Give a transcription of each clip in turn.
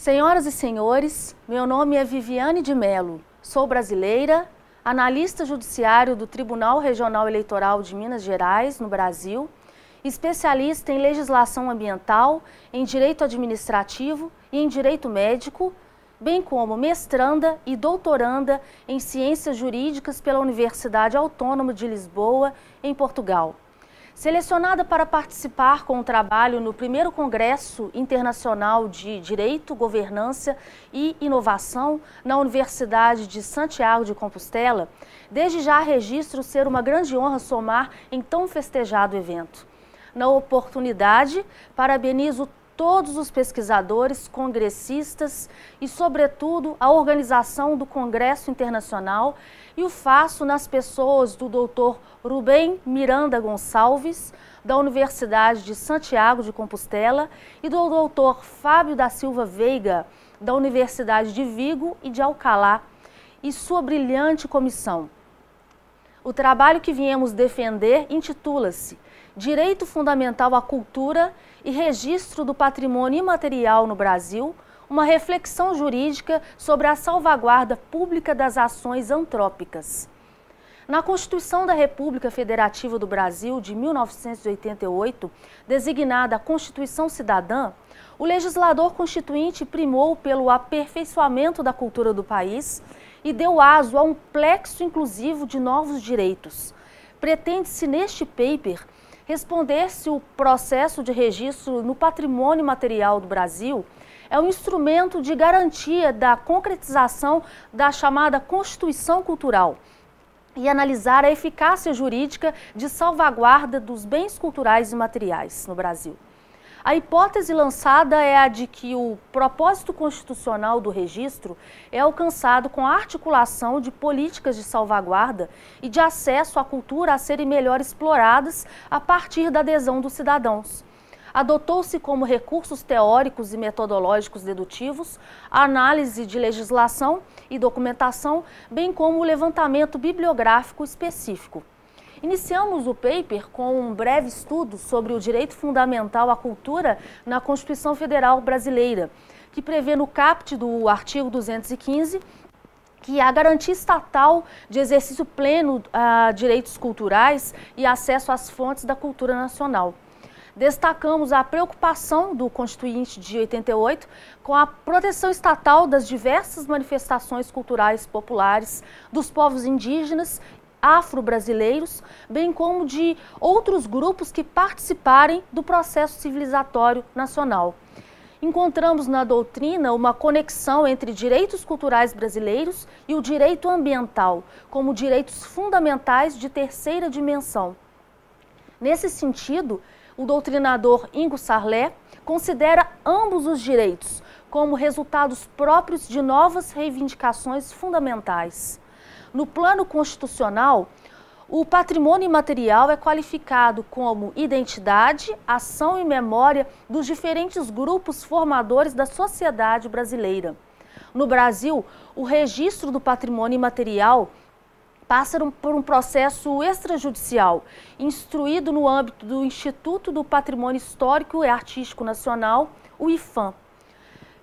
Senhoras e senhores, meu nome é Viviane de Melo, sou brasileira, analista judiciário do Tribunal Regional Eleitoral de Minas Gerais, no Brasil, especialista em legislação ambiental, em direito administrativo e em direito médico, bem como mestranda e doutoranda em ciências jurídicas pela Universidade Autônoma de Lisboa, em Portugal. Selecionada para participar com o trabalho no primeiro Congresso Internacional de Direito, Governança e Inovação na Universidade de Santiago de Compostela, desde já registro ser uma grande honra somar em tão festejado evento. Na oportunidade, parabenizo todos os pesquisadores, congressistas e, sobretudo, a organização do Congresso Internacional e o faço nas pessoas do Dr. Rubem Miranda Gonçalves, da Universidade de Santiago de Compostela, e do Dr. Fábio da Silva Veiga, da Universidade de Vigo e de Alcalá, e sua brilhante comissão. O trabalho que viemos defender intitula-se Direito Fundamental à Cultura e Registro do Patrimônio Imaterial no Brasil, uma reflexão jurídica sobre a salvaguarda pública das ações antrópicas. Na Constituição da República Federativa do Brasil de 1988, designada Constituição Cidadã, o legislador constituinte primou pelo aperfeiçoamento da cultura do país e deu aso a um plexo inclusivo de novos direitos. Pretende-se neste paper responder se o processo de registro no patrimônio material do Brasil é um instrumento de garantia da concretização da chamada Constituição Cultural e analisar a eficácia jurídica de salvaguarda dos bens culturais e materiais no Brasil. A hipótese lançada é a de que o propósito constitucional do registro é alcançado com a articulação de políticas de salvaguarda e de acesso à cultura a serem melhor exploradas a partir da adesão dos cidadãos. Adotou-se como recursos teóricos e metodológicos dedutivos a análise de legislação e documentação, bem como o levantamento bibliográfico específico. Iniciamos o paper com um breve estudo sobre o direito fundamental à cultura na Constituição Federal Brasileira, que prevê no caput do artigo 215 que a garantia estatal de exercício pleno a direitos culturais e acesso às fontes da cultura nacional. Destacamos a preocupação do Constituinte de 88 com a proteção estatal das diversas manifestações culturais populares dos povos indígenas afro-brasileiros, bem como de outros grupos que participarem do processo civilizatório nacional. Encontramos na doutrina uma conexão entre direitos culturais brasileiros e o direito ambiental, como direitos fundamentais de terceira dimensão. Nesse sentido, o doutrinador Ingo Sarlé considera ambos os direitos como resultados próprios de novas reivindicações fundamentais. No plano constitucional, o patrimônio imaterial é qualificado como identidade, ação e memória dos diferentes grupos formadores da sociedade brasileira. No Brasil, o registro do patrimônio imaterial passa por um processo extrajudicial, instruído no âmbito do Instituto do Patrimônio Histórico e Artístico Nacional, o IFAM.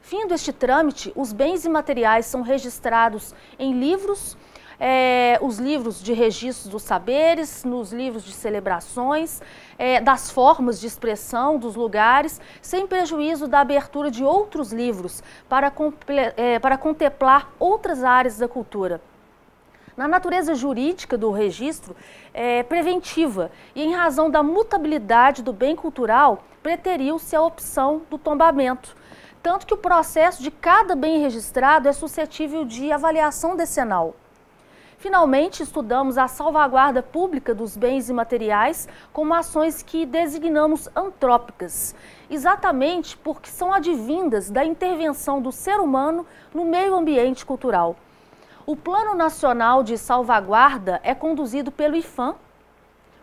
Findo este trâmite, os bens imateriais são registrados em livros é, os livros de registros dos saberes, nos livros de celebrações, é, das formas de expressão, dos lugares, sem prejuízo da abertura de outros livros para, é, para contemplar outras áreas da cultura. Na natureza jurídica do registro, é preventiva e, em razão da mutabilidade do bem cultural, preteriu-se a opção do tombamento, tanto que o processo de cada bem registrado é suscetível de avaliação decenal. Finalmente, estudamos a salvaguarda pública dos bens imateriais como ações que designamos antrópicas, exatamente porque são advindas da intervenção do ser humano no meio ambiente cultural. O Plano Nacional de Salvaguarda é conduzido pelo IFAM,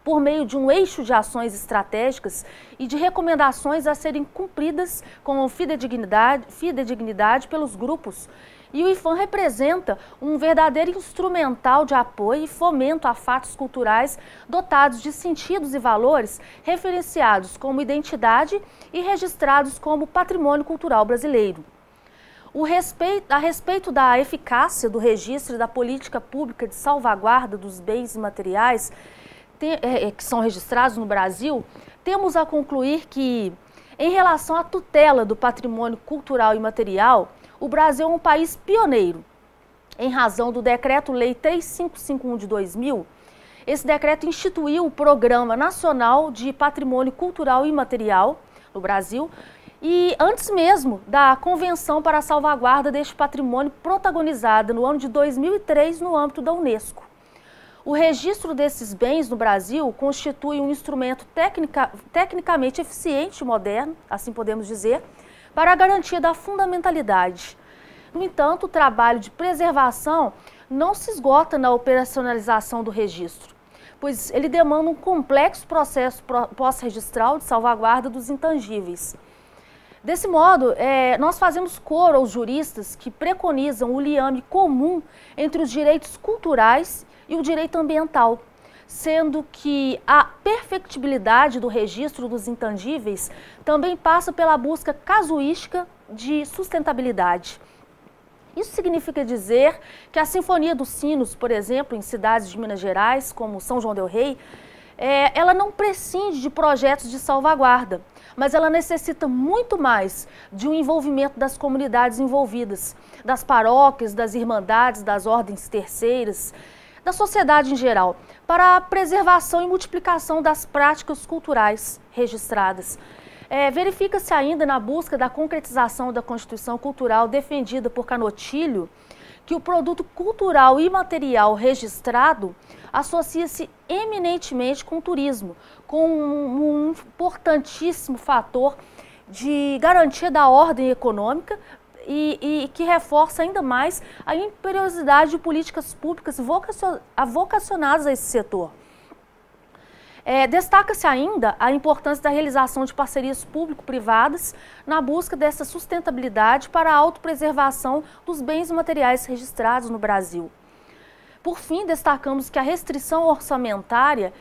por meio de um eixo de ações estratégicas e de recomendações a serem cumpridas com fidedignidade, fidedignidade pelos grupos e o IFAM representa um verdadeiro instrumental de apoio e fomento a fatos culturais dotados de sentidos e valores referenciados como identidade e registrados como patrimônio cultural brasileiro. Respeito, a respeito da eficácia do registro da política pública de salvaguarda dos bens materiais é, é, que são registrados no Brasil, temos a concluir que, em relação à tutela do patrimônio cultural e material, o Brasil é um país pioneiro. Em razão do Decreto-Lei 3551 de 2000, esse decreto instituiu o Programa Nacional de Patrimônio Cultural e Material no Brasil, e antes mesmo da Convenção para a Salvaguarda deste Patrimônio protagonizada no ano de 2003 no âmbito da Unesco. O registro desses bens no Brasil constitui um instrumento tecnica, tecnicamente eficiente e moderno, assim podemos dizer, para a garantia da fundamentalidade. No entanto, o trabalho de preservação não se esgota na operacionalização do registro, pois ele demanda um complexo processo pós-registral de salvaguarda dos intangíveis. Desse modo, é, nós fazemos coro aos juristas que preconizam o liame comum entre os direitos culturais e o direito ambiental, sendo que a perfectibilidade do registro dos intangíveis também passa pela busca casuística de sustentabilidade. Isso significa dizer que a Sinfonia dos Sinos, por exemplo, em cidades de Minas Gerais, como São João del Rei, é, ela não prescinde de projetos de salvaguarda, mas ela necessita muito mais de um envolvimento das comunidades envolvidas, das paróquias, das irmandades, das ordens terceiras, da sociedade em geral, para a preservação e multiplicação das práticas culturais registradas. É, Verifica-se ainda na busca da concretização da Constituição Cultural defendida por Canotilho que o produto cultural e material registrado associa-se eminentemente com o turismo, com um, um importantíssimo fator de garantia da ordem econômica, e, e, que reforça ainda mais a imperiosidade de políticas públicas vocacionadas a esse setor. É, Destaca-se ainda a importância da realização de parcerias público-privadas na busca dessa sustentabilidade para a autopreservação dos bens materiais registrados no Brasil. Por fim, destacamos que a restrição orçamentária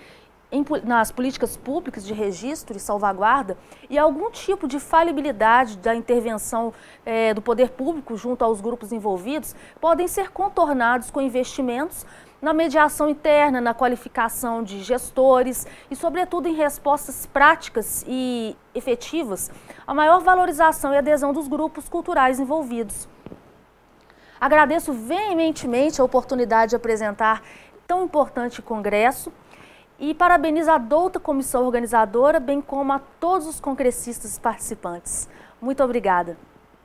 em, nas políticas públicas de registro e salvaguarda e algum tipo de falibilidade da intervenção é, do poder público junto aos grupos envolvidos podem ser contornados com investimentos na mediação interna, na qualificação de gestores e, sobretudo, em respostas práticas e efetivas à maior valorização e adesão dos grupos culturais envolvidos. Agradeço veementemente a oportunidade de apresentar tão importante congresso e parabenizo a douta comissão organizadora, bem como a todos os congressistas participantes. Muito obrigada.